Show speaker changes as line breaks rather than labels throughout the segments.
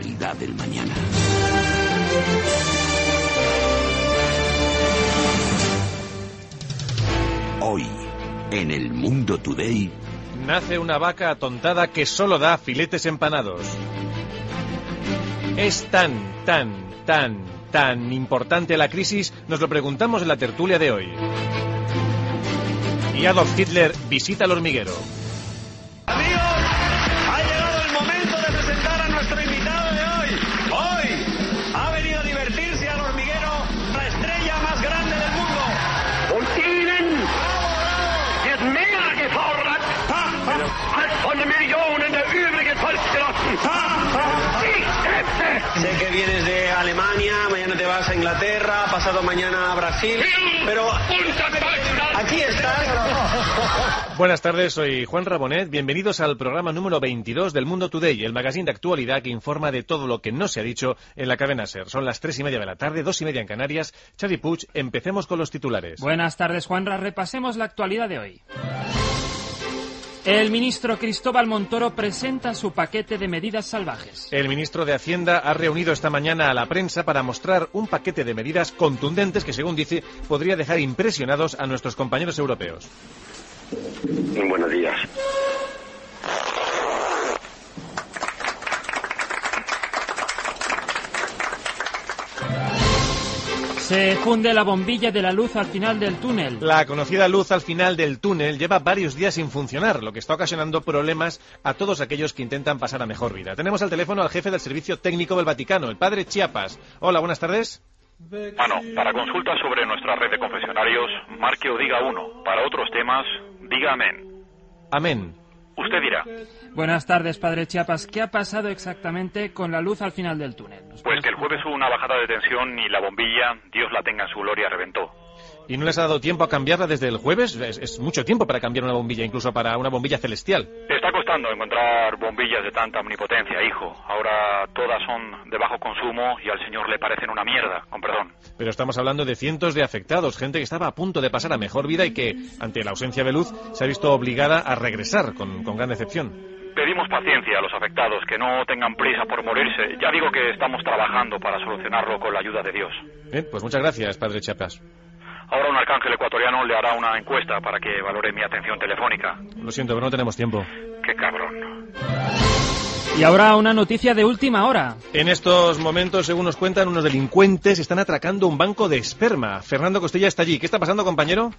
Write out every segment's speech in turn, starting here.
del mañana. Hoy, en el Mundo Today,
Nace una vaca atontada que solo da filetes empanados. ¿Es tan, tan, tan, tan importante la crisis? Nos lo preguntamos en la tertulia de hoy. Y Adolf Hitler visita el hormiguero.
Sé que vienes de Alemania, mañana te vas a Inglaterra, pasado mañana a Brasil, pero aquí estás.
Buenas tardes, soy Juan Rabonet. Bienvenidos al programa número 22 del Mundo Today, el magazine de actualidad que informa de todo lo que no se ha dicho en la cadena SER. Son las tres y media de la tarde, dos y media en Canarias. Xavi Puig, empecemos con los titulares.
Buenas tardes, Juanra. Repasemos la actualidad de hoy. El ministro Cristóbal Montoro presenta su paquete de medidas salvajes.
El ministro de Hacienda ha reunido esta mañana a la prensa para mostrar un paquete de medidas contundentes que, según dice, podría dejar impresionados a nuestros compañeros europeos.
Buenos días.
Se funde la bombilla de la luz al final del túnel.
La conocida luz al final del túnel lleva varios días sin funcionar, lo que está ocasionando problemas a todos aquellos que intentan pasar a mejor vida. Tenemos al teléfono al jefe del Servicio Técnico del Vaticano, el padre Chiapas. Hola, buenas tardes.
Mano, para consultas sobre nuestra red de confesionarios, marque o diga uno. Para otros temas, diga amén.
Amén.
Usted dirá,
Buenas tardes, padre Chiapas. ¿Qué ha pasado exactamente con la luz al final del túnel? ¿Nos
pues que el jueves hubo una bajada de tensión y la bombilla, Dios la tenga en su gloria, reventó.
¿Y no les ha dado tiempo a cambiarla desde el jueves? Es, es mucho tiempo para cambiar una bombilla, incluso para una bombilla celestial.
Está costando encontrar bombillas de tanta omnipotencia, hijo. Ahora todas son de bajo consumo y al señor le parecen una mierda, con perdón.
Pero estamos hablando de cientos de afectados, gente que estaba a punto de pasar a mejor vida y que, ante la ausencia de luz, se ha visto obligada a regresar con, con gran decepción.
Pedimos paciencia a los afectados, que no tengan prisa por morirse. Ya digo que estamos trabajando para solucionarlo con la ayuda de Dios.
Bien, pues muchas gracias, padre Chiapas.
Ahora un arcángel ecuatoriano le hará una encuesta para que valore mi atención telefónica.
Lo siento, pero no tenemos tiempo.
Qué cabrón.
Y ahora una noticia de última hora.
En estos momentos, según nos cuentan, unos delincuentes están atracando un banco de esperma. Fernando Costilla está allí. ¿Qué está pasando, compañero?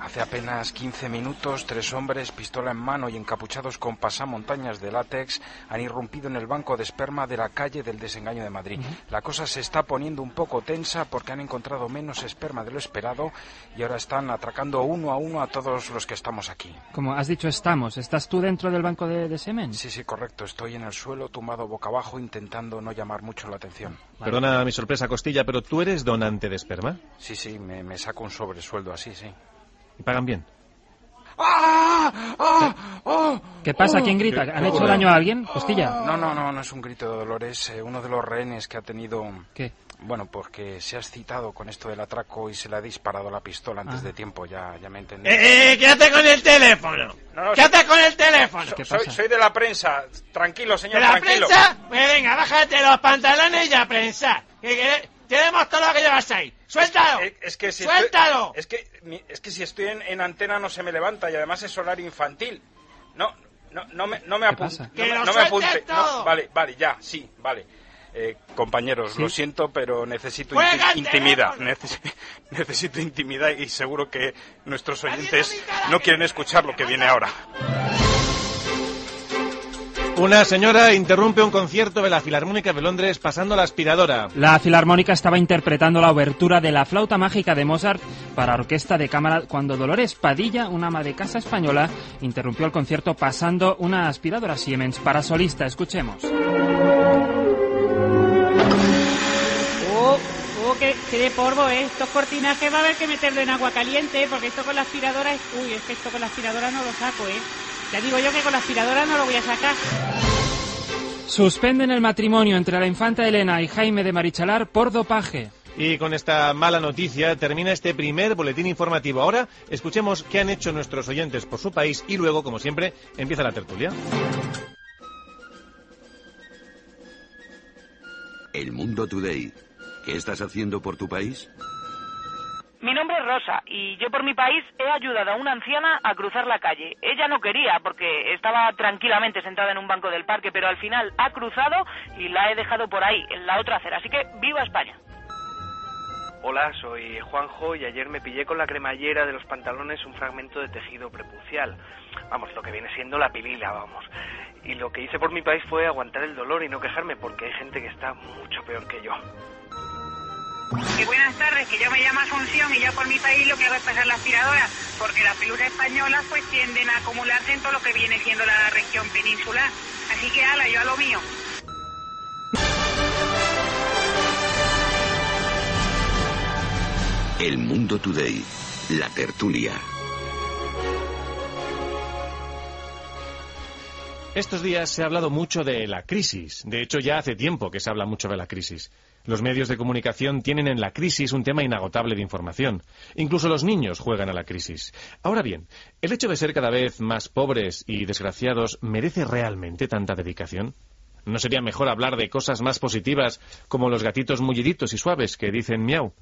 Hace apenas 15 minutos, tres hombres, pistola en mano y encapuchados con pasamontañas de látex, han irrumpido en el banco de esperma de la calle del desengaño de Madrid. La cosa se está poniendo un poco tensa porque han encontrado menos esperma de lo esperado y ahora están atracando uno a uno a todos los que estamos aquí.
Como has dicho, estamos. ¿Estás tú dentro del banco de, de semen?
Sí, sí, correcto. Estoy en el suelo, tumbado boca abajo, intentando no llamar mucho la atención.
Perdona mi sorpresa, Costilla, pero ¿tú eres donante de esperma?
Sí, sí, me, me saco un sobresueldo así, sí.
¿Y pagan bien?
¡Ah! ¡Ah! ¡Ah!
¿Qué pasa? ¿Quién grita? ¿Han hecho daño a alguien? Costilla.
No, no, no, no es un grito de dolor, es eh, uno de los rehenes que ha tenido...
¿Qué?
Bueno, porque se ha excitado con esto del atraco y se le ha disparado la pistola antes
Ah.
de tiempo, ya, ya me entendí.
Eh, ¿Qué hace con el teléfono?
No,
¿Qué hace con el teléfono?
¿Qué
soy,
pasa?
soy de la prensa. Tranquilo, señor,
¿De la
tranquilo.
prensa? Pues venga, bájate los pantalones y a prensar. Que- tenemos todo lo que llevas ahí. ¡Suéltalo!
Eh, Es que si
¡Suéltalo!
Estoy, es, que, es que si estoy en, en antena no se me levanta y además es horario infantil. No, no, no me, no me
¿Qué
apunte. No,
¡Que
me-
lo
no me apunte. No,
todo!
vale, vale, ya, sí, vale. Eh, compañeros,
¿Sí?
lo siento, pero necesito
¡Juega
inti- intimidad. Neces- necesito intimidad y seguro que nuestros oyentes no
que-
quieren escuchar lo que viene ahora.
Una señora interrumpe un concierto de la Filarmónica de Londres pasando la aspiradora.
La Filarmónica estaba interpretando la obertura de la flauta mágica de Mozart para orquesta de cámara cuando Dolores Padilla, una ama de casa española, interrumpió el concierto pasando una aspiradora Siemens para solista. Escuchemos.
Oh, oh, qué, qué de polvo, ¿eh? Estos cortinajes va a haber que meterlo en agua caliente, porque esto con la aspiradora es... Uy, es que esto con la aspiradora no lo saco, ¿eh? Ya digo yo que con la aspiradora no lo voy a sacar.
Suspenden el matrimonio entre la infanta Elena y Jaime de Marichalar por dopaje.
Y con esta mala noticia termina este primer boletín informativo. Ahora escuchemos qué han hecho nuestros oyentes por su país y luego, como siempre, empieza la tertulia.
El Mundo Today. ¿Qué estás haciendo por tu país?
Mi nombre es Rosa y yo por mi país he ayudado a una anciana a cruzar la calle. Ella no quería porque estaba tranquilamente sentada en un banco del parque, pero al final ha cruzado y la he dejado por ahí, en la otra acera. Así que viva España.
Hola, soy Juanjo y ayer me pillé con la cremallera de los pantalones un fragmento de tejido prepucial. Vamos, lo que viene siendo la pilila, vamos. Y lo que hice por mi país fue aguantar el dolor y no quejarme porque hay gente que está mucho peor que yo.
Y buenas tardes, que yo me llamo Asunción y yo por mi país lo que hago es pasar la aspiradora, porque las pelusas españolas pues tienden a acumularse en todo lo que viene siendo la región peninsular. Así que ala, yo a lo mío.
El Mundo Today. La tertulia.
Estos días se ha hablado mucho de la crisis. De hecho, ya hace tiempo que se habla mucho de la crisis. Los medios de comunicación tienen en la crisis un tema inagotable de información. Incluso los niños juegan a la crisis. Ahora bien, ¿el hecho de ser cada vez más pobres y desgraciados merece realmente tanta dedicación? ¿No sería mejor hablar de cosas más positivas como los gatitos mulliditos y suaves que dicen miau?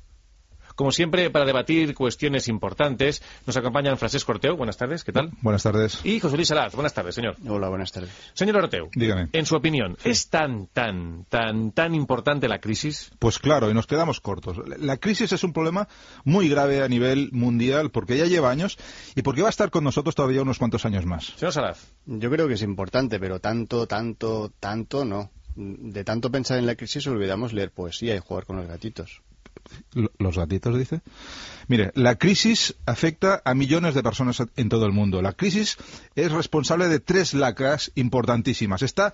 Como siempre, para debatir cuestiones importantes, nos acompañan Francesc Orteu. Buenas tardes, ¿qué tal?
Buenas tardes.
Y José Luis Salaz. Buenas tardes, señor.
Hola, buenas tardes.
Señor Orteu.
Dígame.
En su opinión, ¿es tan, tan, tan, tan importante la crisis?
Pues claro, y nos quedamos cortos. La crisis es un problema muy grave a nivel mundial porque ya lleva años y porque va a estar con nosotros todavía unos cuantos años más.
Señor Salaz.
Yo creo que es importante, pero tanto, tanto, tanto no. De tanto pensar en la crisis olvidamos leer poesía y jugar con los gatitos.
Los gatitos, dice. Mire, la crisis afecta a millones de personas en todo el mundo. La crisis es responsable de tres lacras importantísimas. Está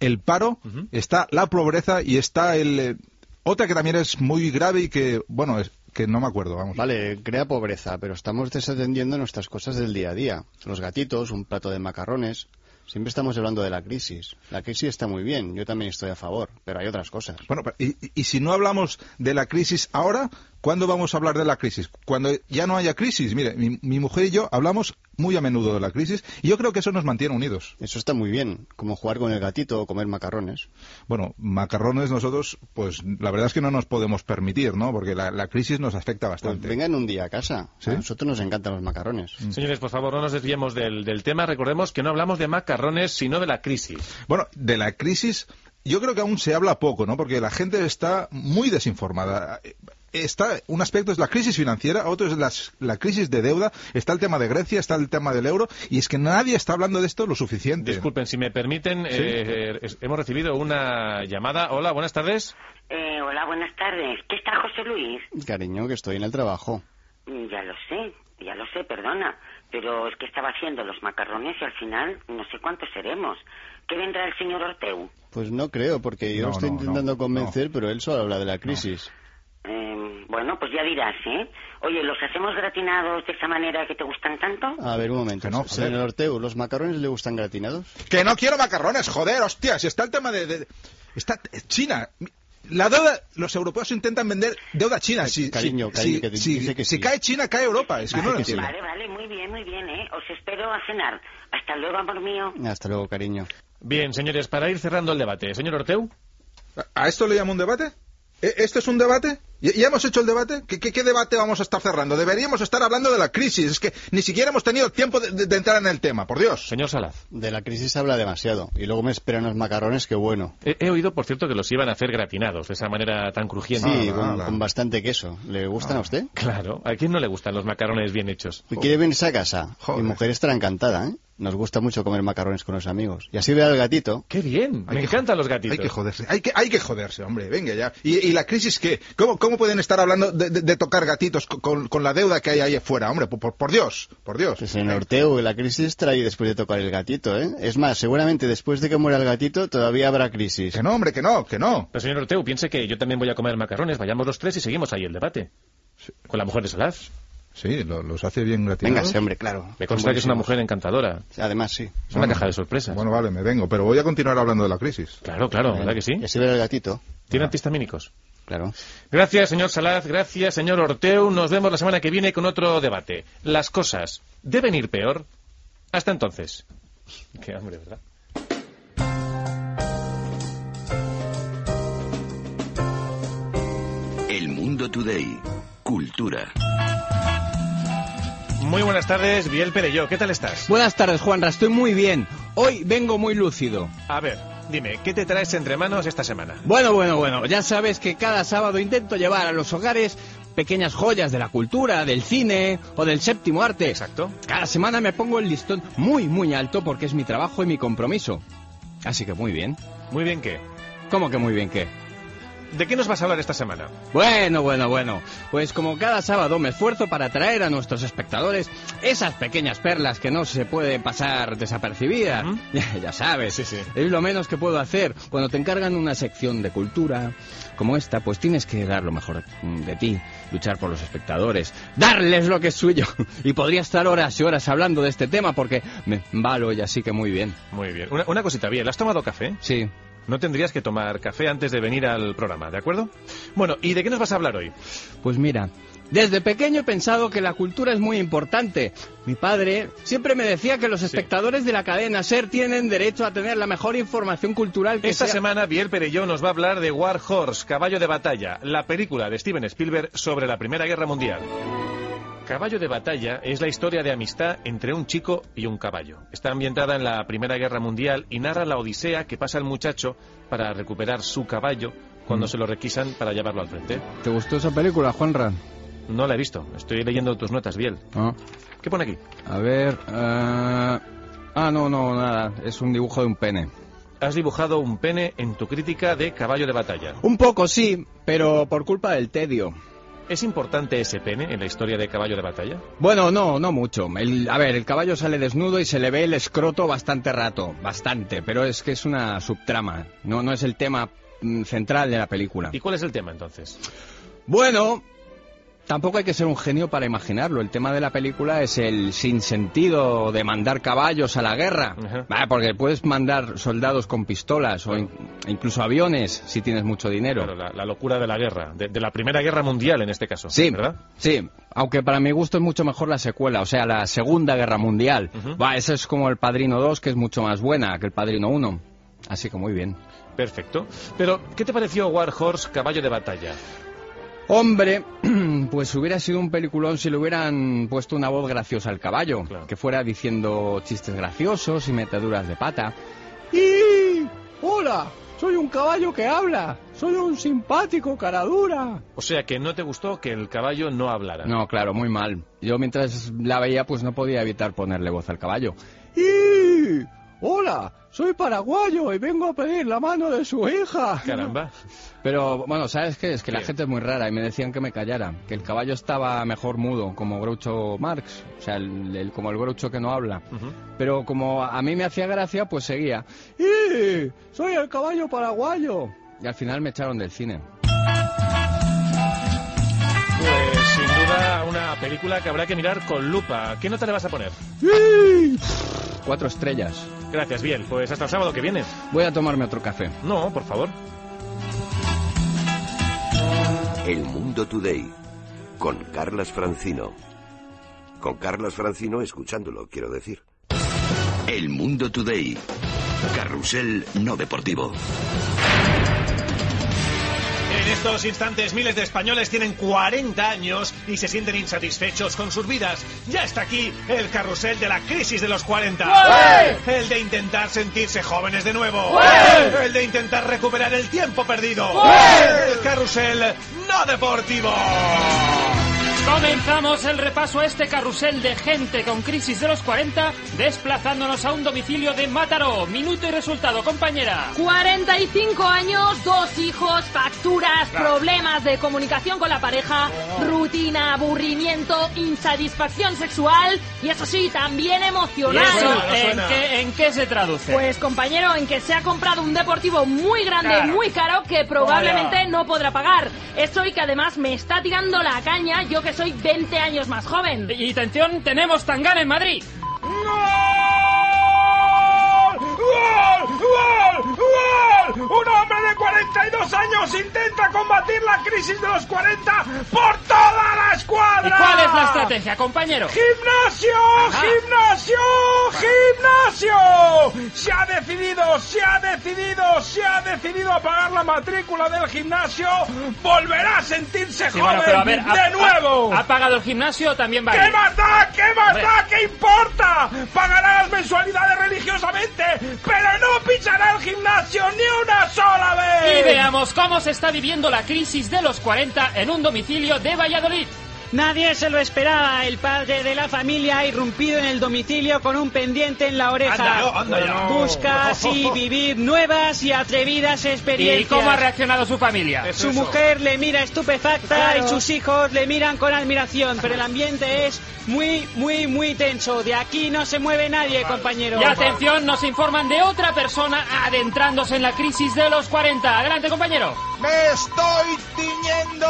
el paro, uh -huh. está la pobreza y está el... Eh, otra que también es muy grave y que, bueno, es, que no me acuerdo, vamos.
Vale, crea pobreza, pero estamos desatendiendo nuestras cosas del día a día. Los gatitos, un plato de macarrones, Siempre estamos hablando de la crisis. La crisis está muy bien, yo también estoy a favor, pero hay otras cosas.
Bueno, y, y, si no hablamos de la crisis ahora, ¿cuándo vamos a hablar de la crisis? Cuando ya no haya crisis. Mire, mi, mi, mujer y yo hablamos muy a menudo de la crisis y yo creo que eso nos mantiene unidos.
Eso está muy bien, como jugar con el gatito o comer macarrones.
Bueno, macarrones nosotros, pues la verdad es que no nos podemos permitir, ¿no? Porque la, la crisis nos afecta bastante.
Pues vengan un día a casa. ¿Sí? A nosotros nos encantan los macarrones.
Mm. Señores, por favor, no nos desviemos del, del tema. Recordemos que no hablamos de macarrones, sino de la crisis.
Bueno, de la crisis yo creo que aún se habla poco, ¿no? Porque la gente está muy desinformada. Está, un aspecto es la crisis financiera, otro es las, la crisis de deuda, está el tema de Grecia, está el tema del euro, y es que nadie está hablando de esto lo suficiente.
Disculpen, si me permiten, ¿Sí? eh, hemos recibido una llamada. Hola, buenas tardes.
Eh, hola, buenas tardes. ¿Qué está José Luis?
Cariño, que estoy en el trabajo.
Ya lo sé, ya lo sé, perdona. Pero es que estaba haciendo los macarrones y al final no sé cuántos seremos. ¿Qué vendrá el señor Orteu?
Pues no creo, porque yo
No,
lo estoy
no,
intentando
no,
convencer,
no.
pero él solo habla de la crisis.
Eh, bueno, pues ya dirás, ¿eh? Oye, ¿los hacemos gratinados de esa manera que te gustan tanto?
A ver, un momento.
Que no, joder.
Señor Orteu, ¿los macarrones le gustan gratinados?
Que no quiero macarrones, joder, hostia, si está el tema de... de- está China. La deuda, los europeos intentan vender deuda china. Si,
Cariño,
si-
cariño,
si-
que
si-
dice que
si
sí.
cae China, cae Europa. Es que no lo
que sí.
entiendo.
Vale, vale, muy bien, muy bien, ¿eh? Os espero a cenar. Hasta luego, amor mío.
Hasta luego, cariño.
Bien, señores, para ir cerrando el debate. Señor Orteu.
¿A esto le llamo un debate? ¿E- ¿Esto es un debate? ¿Ya hemos hecho el debate? ¿Qué, qué, qué debate vamos a estar cerrando? Deberíamos estar hablando de la crisis. Es que ni siquiera hemos tenido tiempo de, de- de entrar en el tema, por Dios.
Señor Salaz.
De la crisis habla demasiado. Y luego me esperan los macarrones, qué bueno.
He, he oído, por cierto, que los iban a hacer gratinados, de esa manera tan crujiente.
Sí,
Ah,
con, bastante queso. ¿Le gustan a usted?
Claro, ¿a quién no le gustan los macarrones bien hechos?
¿Y quiere venirse a casa?
Joder.
Mi mujer estará encantada, ¿eh? Nos gusta mucho comer macarrones con los amigos. Y así ve al gatito.
¡Qué bien!
Hay
Me encantan los gatitos.
Hay que joderse, hay que, hay que joderse, hombre, venga ya. ¿Y, y la crisis qué? ¿Cómo, cómo pueden estar hablando de, de- de tocar gatitos co- con, con la deuda que hay ahí afuera? Hombre, por, por- por Dios, por Dios.
Pues en Orteu, la crisis trae después de tocar el gatito, ¿eh? Es más, seguramente después de que muera el gatito todavía habrá crisis.
Que no, hombre, que no, que no.
Pero señor Orteu, piense que yo también voy a comer macarrones. Vayamos los tres y seguimos ahí el debate. Con la mujer de Salaz.
Sí, lo- los hace bien
Venga,
gratinados.
sí, hombre, claro.
Me consta que es una mujer encantadora.
Además, sí.
Es una caja de sorpresas.
Bueno, vale, me vengo, pero voy a continuar hablando de la crisis.
Claro, claro, ¿verdad que sí?
Y así ve al gatito.
¿Tiene antihistamínicos?
Claro.
Gracias, señor Salaz. Gracias, señor Orteu. Nos vemos la semana que viene con otro debate. ¿Las cosas deben ir peor? Hasta entonces. Qué hambre, ¿verdad?
Mundo Today. Cultura.
Muy buenas tardes, Biel Perello. ¿Qué tal estás?
Buenas tardes, Juanra. Estoy muy bien. Hoy vengo muy lúcido.
A ver, dime, ¿qué te traes entre manos esta semana?
Bueno, bueno, bueno. Ya sabes que cada sábado intento llevar a los hogares pequeñas joyas de la cultura, del cine o del séptimo arte.
Exacto.
Cada semana me pongo el listón muy, muy alto porque es mi trabajo y mi compromiso. Así que muy bien.
¿Muy bien qué?
¿Cómo que muy bien qué?
¿De qué nos vas a hablar esta semana?
Bueno, bueno, bueno. Pues como cada sábado me esfuerzo para traer a nuestros espectadores esas pequeñas perlas que no se pueden pasar desapercibidas. ya, ya sabes,
Sí, sí.
es lo menos que puedo hacer. Cuando te encargan una sección de cultura como esta, pues tienes que dar lo mejor de ti, luchar por los espectadores, darles lo que es suyo. Y podría estar horas y horas hablando de este tema porque me valo y así que muy bien.
Muy bien. Una, una cosita, Biel, ¿has tomado café?
Sí.
No tendrías que tomar café antes de venir al programa, ¿de acuerdo? Bueno, ¿y de qué nos vas a hablar hoy?
Pues mira, desde pequeño he pensado que la cultura es muy importante. Mi padre siempre me decía que los espectadores de la cadena SER tienen derecho a tener la mejor información cultural que
Esta
sea...
semana Biel Perelló nos va a hablar de War Horse, Caballo de Batalla, la película de Steven Spielberg sobre la Primera Guerra Mundial. Caballo de Batalla es la historia de amistad entre un chico y un caballo. Está ambientada en la Primera Guerra Mundial y narra la odisea que pasa el muchacho para recuperar su caballo cuando
Mm.
se lo requisan para llevarlo al frente.
¿Te gustó esa película, Juanra?
No la he visto, estoy leyendo tus notas, Biel.
Ah.
¿Qué pone aquí?
A ver... eh, Ah, no, no, nada. Es un dibujo de un pene.
Has dibujado un pene en tu crítica de Caballo de Batalla.
Un poco sí, pero por culpa del tedio.
¿Es importante ese pene en la historia de Caballo de Batalla?
Bueno, no, no mucho. El- a ver, el caballo sale desnudo y se le ve el escroto bastante rato, bastante, pero es que es una subtrama, no, no es el tema mm, central de la película.
¿Y cuál es el tema entonces?
Bueno, tampoco hay que ser un genio para imaginarlo. El tema de la película es el sinsentido de mandar caballos a la guerra. Ah, porque puedes mandar soldados con pistolas o in- incluso aviones si tienes mucho dinero.
Claro, la, la locura de la guerra, de, de la Primera Guerra Mundial en este caso.
Sí,
¿verdad?
Sí, aunque para mi gusto es mucho mejor la secuela, o sea, la Segunda Guerra Mundial. Va, esa es como el Padrino 2, que es mucho más buena que el Padrino 1. Así que muy bien.
Perfecto. Pero, ¿qué te pareció War Horse, Caballo de Batalla?
Hombre, pues hubiera sido un peliculón si le hubieran puesto una voz graciosa al caballo, que fuera diciendo chistes graciosos y metaduras de pata. ¡Y! ¡Hola! Soy un caballo que habla. Soy un simpático cara dura.
O sea, que no te gustó que el caballo no hablara.
No, claro, muy mal. Yo mientras la veía, pues no podía evitar ponerle voz al caballo. ¡Y! ¡Hola! Soy paraguayo y vengo a pedir la mano de su hija.
Caramba.
Pero bueno, ¿sabes qué? Es que la gente es muy rara y me decían que me callara, que el caballo estaba mejor mudo, como Groucho Marx, o sea, el- el- como el Groucho que no habla. Pero como a mí me hacía gracia, pues seguía. ¡Y! ¡Soy el caballo paraguayo! Y al final me echaron del cine.
Pues sin duda una película que habrá que mirar con lupa. ¿Qué nota le vas a poner?
Cuatro estrellas.
Gracias, Biel. Pues hasta el sábado que viene.
Voy a tomarme otro café.
No, por favor.
El Mundo Today. Con Carlas Francino. Con Carlas Francino escuchándolo, quiero decir. El Mundo Today. Carrusel no deportivo.
En estos instantes miles de españoles tienen 40 años y se sienten insatisfechos con sus vidas. Ya está aquí el carrusel de la crisis de los 40.
¡Ué!
El de intentar sentirse jóvenes de nuevo. El de intentar recuperar el tiempo perdido. El carrusel no deportivo.
Comenzamos el repaso a este carrusel de gente con crisis de los 40, desplazándonos a un domicilio de Mataró. Minuto y resultado, compañera.
45 años, dos hijos, facturas, problemas de comunicación con la pareja, rutina, aburrimiento, insatisfacción sexual y eso sí, también
¿Y
emocional.
eso en qué, en qué se traduce?
Pues compañero, en que se ha comprado un deportivo muy grande,
Claro.
muy caro, que probablemente
Vaya.
no podrá pagar. Eso y que además me está tirando la caña, yo que soy 20 años más joven.
Y atención, tenemos Tangana en Madrid.
¡Gol! ¡Gol! ¡Gol! Un hombre de 42 años intenta combatir la crisis de los 40 por toda la escuadra.
¿Y cuál es la estrategia, compañero?
¡Gimnasio!
Ajá.
¡Gimnasio! ¡Gimnasio! Se ha decidido, se ha decidido, se ha decidido a pagar la matrícula del gimnasio. Volverá a sentirse
Sí,
joven
bueno, a ver,
de
ha-
nuevo.
¿Ha, ha pagado el gimnasio también va
¿Qué más da? ¿Qué más da? ¿Qué importa? Pagará las mensualidades religiosamente, pero no pichará el gimnasio ni una sola vez.
Y veamos cómo se está viviendo la crisis de los 40 en un domicilio de Valladolid.
Nadie se lo esperaba. El padre de la familia ha irrumpido en el domicilio con un pendiente en la oreja.
Anda, no, anda ya.
Busca así vivir nuevas y atrevidas
¿Y
experiencias.
cómo ha reaccionado su familia?
Su mujer le mira estupefacta
Claro.
y sus hijos le miran con admiración, pero el ambiente es muy, muy, muy tenso. De aquí no se mueve nadie, compañero.
Y atención, nos informan de otra persona adentrándose en la crisis de los 40. Adelante, compañero.
Me estoy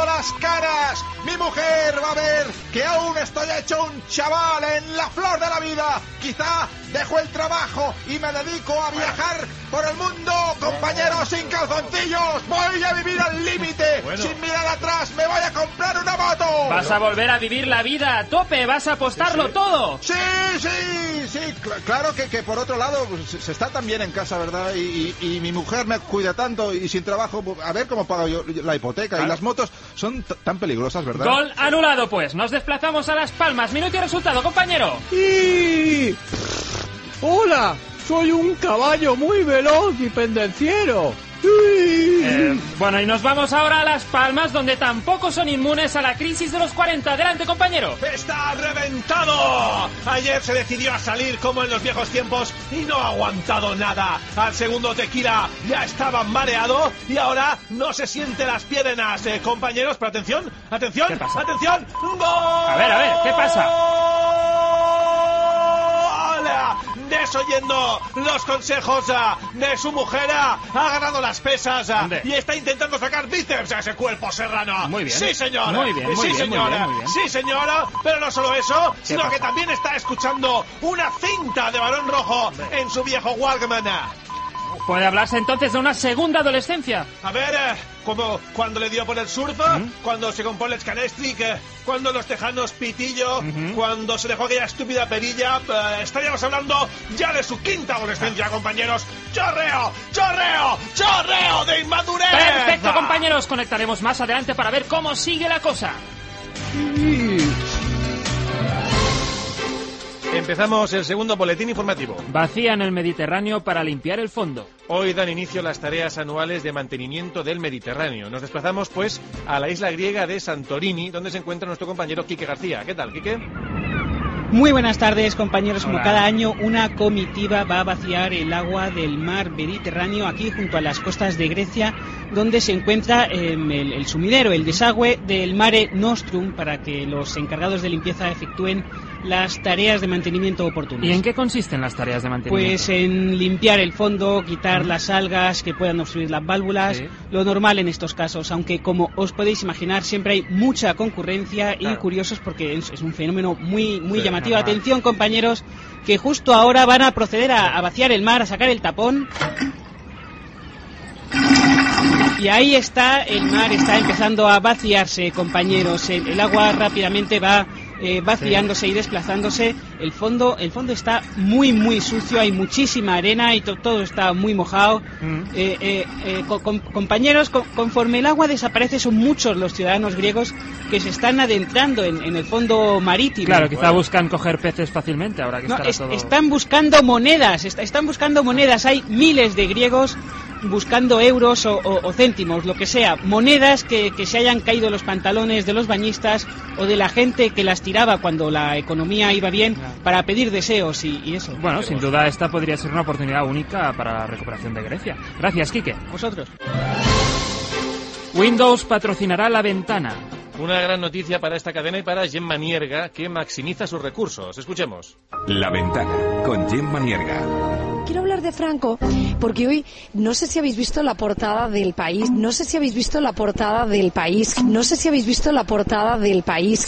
las caras. Mi mujer va a ver que aún estoy hecho un chaval en la flor de la vida. Quizá dejo el trabajo y me dedico a viajar por el mundo, compañeros, sin calzoncillos. Voy a vivir al límite. Sin mirar atrás, me voy a comprar una moto.
Vas a volver a vivir la vida a tope, vas a apostarlo todo.
Sí, sí, sí, cl- claro que, que por otro lado se, está tan bien en casa, ¿verdad? Y, y- y mi mujer me cuida tanto y sin trabajo, a ver cómo pago yo la hipoteca. Y las motos son tan peligrosas, ¿verdad?
Gol anulado, pues. Nos desplazamos a Las Palmas. Minuto y resultado, compañero.
¡Y! ¡Hola! Soy un caballo muy veloz y pendenciero.
Eh, bueno, y nos vamos ahora a Las Palmas, donde tampoco son inmunes a la crisis de los 40. Adelante, compañero.
¡Está reventado! Ayer se decidió a salir como en los viejos tiempos y no ha aguantado nada. Al segundo tequila ya estaba mareado y ahora no se siente las piernas. Eh, compañeros, pero atención, atención,
¿Qué pasa?
atención. ¡Gol!
A ver, a ver, ¿qué pasa?
Desoyendo los consejos ah, de su mujer, ah, ha ganado las pesas ah,
¿Dónde?
y está intentando sacar bíceps a ese cuerpo serrano.
Muy bien.
Sí, señora.
Muy bien, muy
sí,
bien, muy
señora.
bien, muy bien.
Sí, señora. Pero no solo eso, sino
pasa?
que también está escuchando una cinta de balón rojo en su viejo Walkman.
Puede hablarse entonces de una segunda adolescencia.
A ver, eh, como cuando le dio por el surf, cuando se compró el Scanestric, eh, cuando los tejanos Pitillo, cuando se dejó aquella estúpida perilla, eh, estaríamos hablando ya de su quinta adolescencia, compañeros. ¡Chorreo! ¡Chorreo! ¡Chorreo de inmadurez!
Perfecto, compañeros. Conectaremos más adelante para ver cómo sigue la cosa.
Empezamos el segundo boletín informativo.
Vacían el Mediterráneo para limpiar el fondo.
Hoy dan inicio las tareas anuales de mantenimiento del Mediterráneo. Nos desplazamos, pues, a la isla griega de Santorini, donde se encuentra nuestro compañero Quique García. ¿Qué tal, Quique?
Muy buenas tardes, compañeros. Como
Hola.
cada año, una comitiva va a vaciar el agua del mar Mediterráneo aquí junto a las costas de Grecia, donde se encuentra em, el, el sumidero, el desagüe del Mare Nostrum, para que los encargados de limpieza efectúen las tareas de mantenimiento oportunas.
¿Y en qué consisten las tareas de mantenimiento?
Pues en limpiar el fondo, quitar las algas que puedan obstruir las válvulas,
Sí.
lo normal en estos casos, aunque como os podéis imaginar siempre hay mucha concurrencia y curiosos porque es, es un fenómeno muy muy
Sí,
llamativo.
normal.
Atención compañeros, que justo ahora van a proceder a, a vaciar el mar, a sacar el tapón. Y ahí está, el mar está empezando a vaciarse, compañeros. El, el agua rápidamente va eh, vaciándose y desplazándose. El fondo, el fondo está muy, muy sucio, hay muchísima arena y to- todo está muy mojado. Eh, eh, eh, co- com- compañeros, co- conforme el agua desaparece, son muchos los ciudadanos griegos que se están adentrando en, en el fondo marítimo.
Claro, quizá buscan coger peces fácilmente ahora que
No, es-
todo...
están buscando monedas, est- están buscando monedas. Hay miles de griegos buscando euros o, o- o céntimos, lo que sea. Monedas que, que se hayan caído los pantalones de los bañistas o de la gente que las tiraba cuando la economía iba bien para pedir deseos y, y eso.
Bueno, sin duda esta podría ser una oportunidad única para la recuperación de Grecia. Gracias, Quique.
Vosotros.
Windows patrocinará la ventana.
Una gran noticia para esta cadena y para Gemma Nierga, que maximiza sus recursos. Escuchemos.
La ventana con Gemma Nierga.
Quiero hablar de Franco porque hoy no sé si habéis visto la portada del país, no sé si habéis visto la portada del país, no sé si habéis visto la portada del país.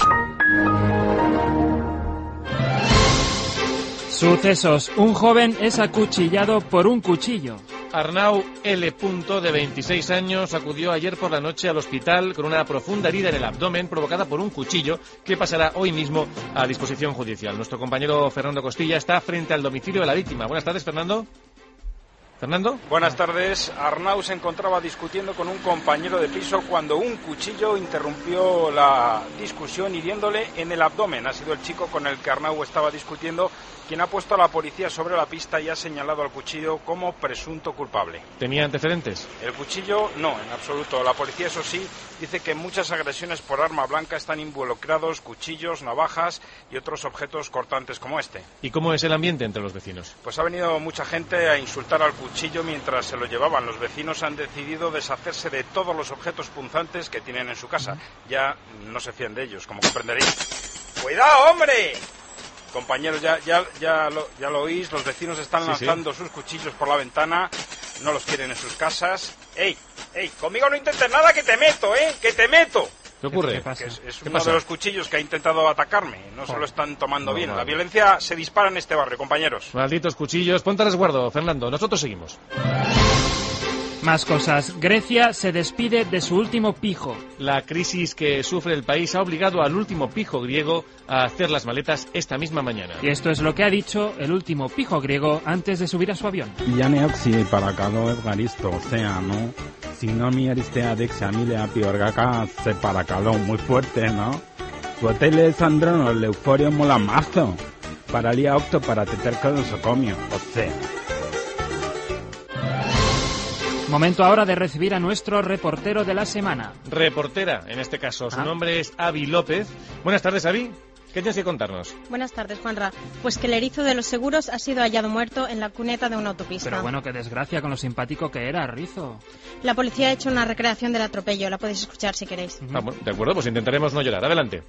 Sucesos. Un joven es acuchillado por un cuchillo.
Arnau L. de 26 años acudió ayer por la noche al hospital con una profunda herida en el abdomen provocada por un cuchillo que pasará hoy mismo a disposición judicial. Nuestro compañero Fernando Costilla está frente al domicilio de la víctima. Buenas tardes, Fernando. Fernando.
Buenas tardes. Arnau se encontraba discutiendo con un compañero de piso cuando un cuchillo interrumpió la discusión hiriéndole en el abdomen. Ha sido el chico con el que Arnau estaba discutiendo quien ha puesto a la policía sobre la pista y ha señalado al cuchillo como presunto culpable.
¿Tenía antecedentes?
El cuchillo no, en absoluto. La policía, eso sí, dice que en muchas agresiones por arma blanca están involucrados cuchillos, navajas y otros objetos cortantes como este.
¿Y cómo es el ambiente entre los vecinos?
Pues ha venido mucha gente a insultar al cuchillo mientras se lo llevaban. Los vecinos han decidido deshacerse de todos los objetos punzantes que tienen en su casa. Ya no se fían de ellos, como comprenderéis. ¡Cuidado, hombre! Compañeros, ya, ya, ya, lo, ya lo oís, los vecinos están
Sí, sí.
lanzando sus cuchillos por la ventana, no los quieren en sus casas. ¡Ey! ¡Ey! Conmigo no intentes nada que te meto, ¿eh? ¡Que te meto!
¿Qué ocurre?
¿Qué pasa? es, es
¿Qué
uno
pasa?
de los cuchillos que ha intentado atacarme. No se lo están tomando
no,
bien.
Vale.
La violencia se dispara en este barrio, compañeros.
Malditos cuchillos. Ponte a resguardo, Fernando. Nosotros seguimos.
Más cosas. Grecia se despide de su último pijo.
La crisis que sufre el país ha obligado al último pijo griego a hacer las maletas esta misma mañana.
Y esto es lo que ha dicho el último pijo griego antes de subir a su avión.
Ya ne para cada o sea, ¿no? Si no, mi sinomi aristeadek xamilea piorgaca se paracalón muy fuerte, ¿no? Suotele sandrono leuforio molamazo. Paralía opto para teterco de socomio, o sea.
Momento ahora de recibir a nuestro reportero de la semana.
Reportera, en este caso. Su
ah.
nombre es Avi López. Buenas tardes, Avi. ¿Qué tienes que contarnos?
Buenas tardes, Juanra. Pues que el erizo de los seguros ha sido hallado muerto en la cuneta de una autopista.
Pero bueno, qué desgracia con lo simpático que era, Rizo.
La policía ha hecho una recreación del atropello. La podéis escuchar si queréis.
Ah, bueno, de acuerdo, pues intentaremos no llorar. Adelante.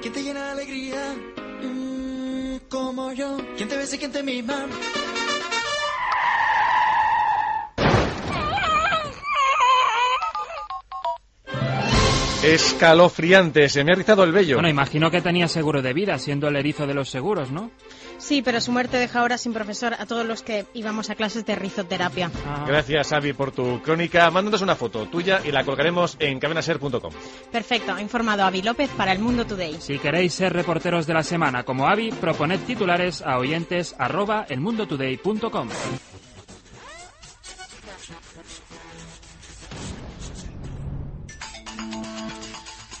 ¿Quién te llena de alegría? Mm, como yo. ¿Quién te besa y quién te mima?
Escalofriante, se me ha rizado el vello.
Bueno, imagino que tenía seguro de vida, siendo el erizo de los seguros, ¿no?
Sí, pero su muerte deja ahora sin profesor a todos los que íbamos a clases de rizoterapia.
Gracias, Avi, por tu crónica. Mándanos una foto tuya y la colgaremos en cadenaser.com.
Perfecto, ha informado Avi López para El Mundo Today.
Si queréis ser reporteros de la semana como Avi, proponed titulares a oyentes arroba elmundotoday.com.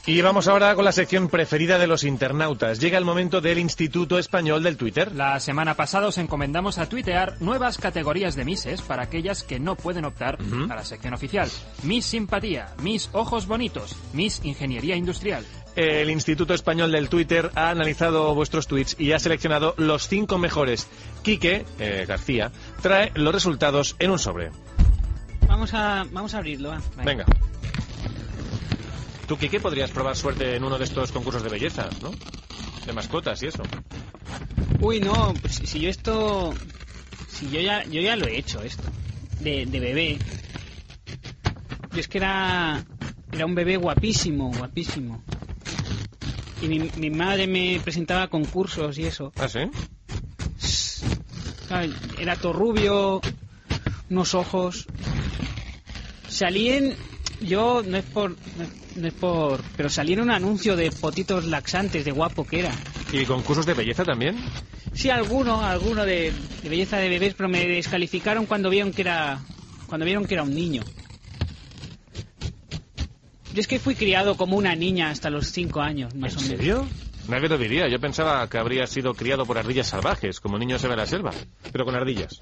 Y vamos ahora con la sección preferida de los internautas. Llega el momento del Instituto Español del Twitter.
La semana pasada os encomendamos a tuitear nuevas categorías de Misses para aquellas que no pueden optar a la sección oficial. Miss Simpatía, Miss Ojos Bonitos, Miss Ingeniería Industrial.
El Instituto Español del Twitter ha analizado vuestros tweets y ha seleccionado los cinco mejores. Quique eh, García trae los resultados en un sobre.
Vamos a, vamos a abrirlo.
Venga. Tú, Quique, podrías probar suerte en uno de estos concursos de belleza, ¿no? De mascotas y eso.
Uy, no, pues si- yo esto... Si yo ya, yo ya lo he hecho esto. De, de bebé. Yo es que era... Era un bebé guapísimo, guapísimo. Y mi, mi madre me presentaba concursos y eso.
¿Ah, sí?
Era todo rubio, unos ojos. Salí en. Yo, no es por. No es, no es por. Pero salí en un anuncio de potitos laxantes, de guapo que era.
¿Y concursos de belleza también?
Sí, alguno, alguno de, de belleza de bebés, pero me descalificaron cuando vieron que era. Cuando vieron que era un niño. Yo es que fui criado como una niña hasta los cinco años, más
¿En
o menos.
serio? Nadie lo diría. Yo pensaba que habría sido criado por ardillas salvajes, como niño se ve en la selva, pero con ardillas.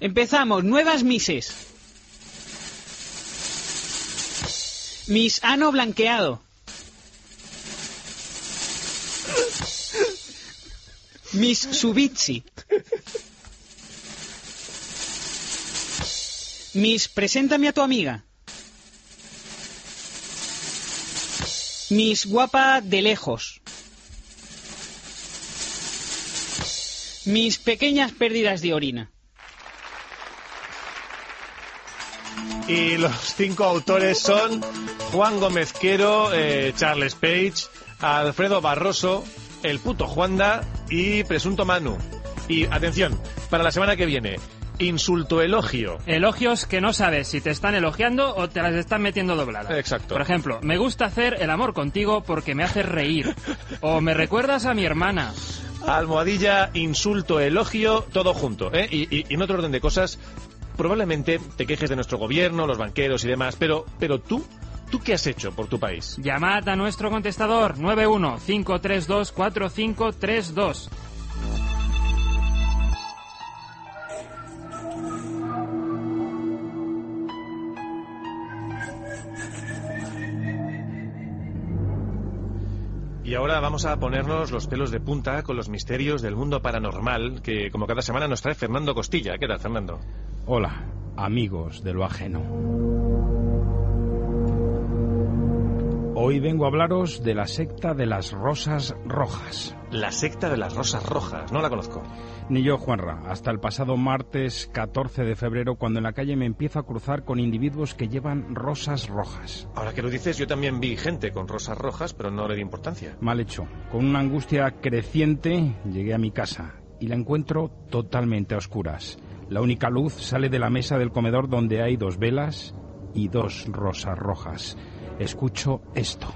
Empezamos, nuevas mises. Miss Ano blanqueado. Miss Subitsi. Miss Preséntame a tu amiga. Miss Guapa de lejos. Mis pequeñas pérdidas de orina.
Y los cinco autores son Juan Gómez Quero, eh, Charles Page, Alfredo Barroso, el puto Juanda y Presunto Manu. Y atención, para la semana que viene, Insulto elogio.
Elogios que no sabes si te están elogiando o te las están metiendo dobladas.
Exacto.
Por ejemplo, me gusta hacer el amor contigo porque me haces reír. O me recuerdas a mi hermana.
Almohadilla, insulto, elogio, todo junto. ¿eh? Y, y- y en otro orden de cosas, probablemente te quejes de nuestro gobierno, los banqueros y demás, pero, pero tú, ¿tú qué has hecho por tu país?
Llamad a nuestro contestador 915324532.
Y ahora vamos a ponernos los pelos de punta con los misterios del mundo paranormal que, como cada semana, nos trae Fernando Costilla. ¿Qué tal, Fernando?
Hola, amigos de lo ajeno. Hoy vengo a hablaros de la secta de las Rosas Rojas.
La secta de las Rosas Rojas, no la conozco.
Ni yo, Juanra, hasta el pasado martes 14 de febrero, cuando en la calle me empiezo a cruzar con individuos que llevan rosas rojas.
Ahora que lo dices, yo también vi gente con rosas rojas, pero no le di importancia.
Mal hecho. Con una angustia creciente llegué a mi casa y la encuentro totalmente a oscuras. La única luz sale de la mesa del comedor donde hay dos velas y dos rosas rojas. Escucho esto.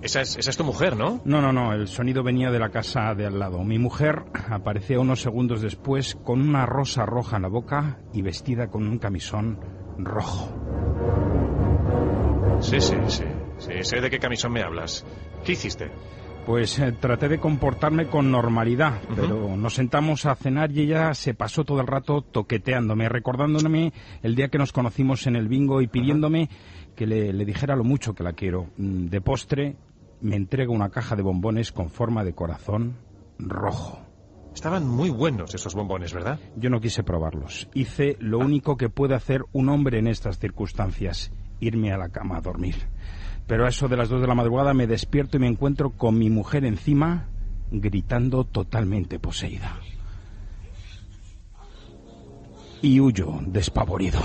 Esa es, esa es tu mujer, ¿no?
No, no, no, el sonido venía de la casa de al lado. Mi mujer apareció unos segundos después con una rosa roja en la boca y vestida con un camisón rojo.
Sí, sí, sí. Sí, sé de qué camisón me hablas. ¿Qué hiciste?
Pues eh, traté de comportarme con normalidad, pero nos sentamos a cenar y ella se pasó todo el rato toqueteándome, recordándome el día que nos conocimos en el bingo y pidiéndome que le, le dijera lo mucho que la quiero. Mm, De postre me entrega una caja de bombones con forma de corazón rojo.
Estaban muy buenos esos bombones, ¿verdad?
Yo no quise probarlos. Hice lo único que puede hacer un hombre en estas circunstancias, irme a la cama a dormir. Pero a eso de las dos de la madrugada me despierto y me encuentro con mi mujer encima, gritando totalmente poseída. Y huyo despavorido.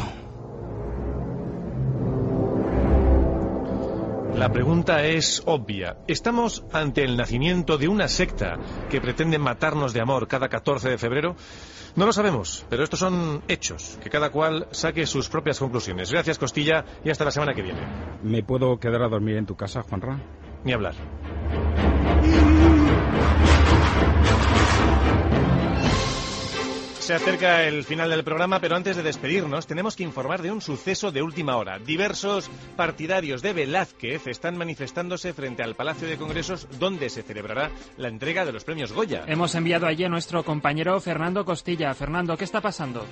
La pregunta es obvia. ¿Estamos ante el nacimiento de una secta que pretende matarnos de amor cada 14 de febrero? No lo sabemos, pero estos son hechos. Que cada cual saque sus propias conclusiones. Gracias, Costilla, y hasta la semana que viene.
¿Me puedo quedar a dormir en tu casa, Juanra?
Ni hablar. Se acerca el final del programa, pero antes de despedirnos tenemos que informar de un suceso de última hora. Diversos partidarios de Velázquez están manifestándose frente al Palacio de Congresos donde se celebrará la entrega de los premios Goya.
Hemos enviado allí a nuestro compañero Fernando Costilla. Fernando, ¿qué está pasando?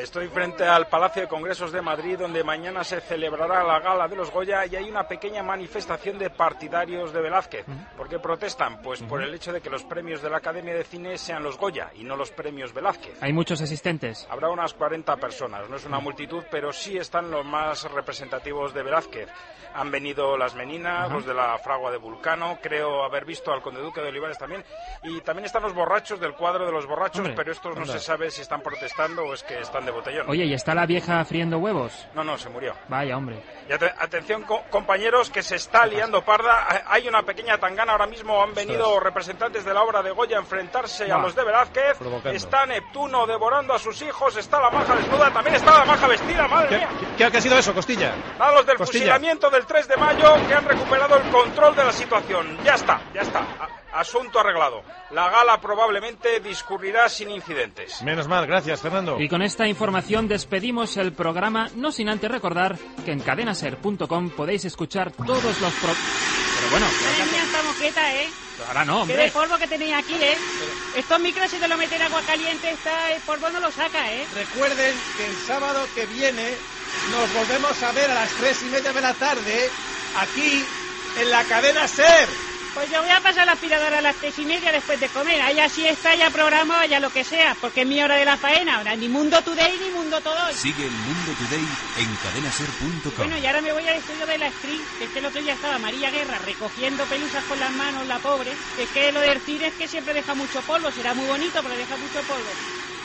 Estoy frente al Palacio de Congresos de Madrid, donde mañana se celebrará la gala de los Goya y hay una pequeña manifestación de partidarios de Velázquez. ¿Por qué protestan? Pues por el hecho de que los premios de la Academia de Cine sean los Goya y no los premios Velázquez.
Hay muchos asistentes.
Habrá unas 40 personas, no es una multitud, pero sí están los más representativos de Velázquez. Han venido las Meninas,
Ajá.
los de la Fragua de Vulcano, creo haber visto al Conde Duque de Olivares también, y también están los borrachos del cuadro de los borrachos,
Hombre,
pero estos no
anda.
se sabe si están protestando o es que están de botellón.
Oye, ¿y está la vieja friendo huevos?
No, no, se murió.
Vaya, hombre.
Y ate- atención, co- compañeros, que se está liando parda. Ha- Hay una pequeña tangana ahora mismo. Han venido representantes de la obra de Goya a enfrentarse a los de Velázquez.
Provocando.
Está Neptuno devorando a sus hijos. Está la maja desnuda. También está la maja vestida. Madre
¿Qué,
mía.
qué- qué ha sido eso, Costilla?
A los del
Costilla.
fusilamiento del 3 de mayo que han recuperado el control de la situación. Ya está, ya está. Asunto arreglado. La gala probablemente discurrirá sin incidentes.
Menos mal, gracias, Fernando.
Y con esta información despedimos el programa, no sin antes recordar que en cadenaser.com podéis escuchar todos los pro... Pero bueno,
Madre mía, esta moqueta, ¿eh?
ahora no,
Qué de
hombre.
polvo que tenéis aquí, ¿eh? Estos micros, si te lo meten agua caliente, está, el polvo no lo saca, ¿eh?
Recuerden que el sábado que viene nos volvemos a ver a las tres y media de la tarde aquí en la cadena SER.
Pues yo voy a pasar la aspiradora a las tres y media después de comer. Ahí así está, ya programa, ya lo que sea, porque es mi hora de la faena. Ahora ni Mundo Today ni Mundo Todo.
Sigue el Mundo Today en cadenaser.com.
Bueno, y ahora me voy al estudio de la Street, que es que el otro día estaba María Guerra recogiendo pelusas con las manos, la pobre. Es que lo del cine es que siempre deja mucho polvo, será muy bonito, pero deja mucho polvo.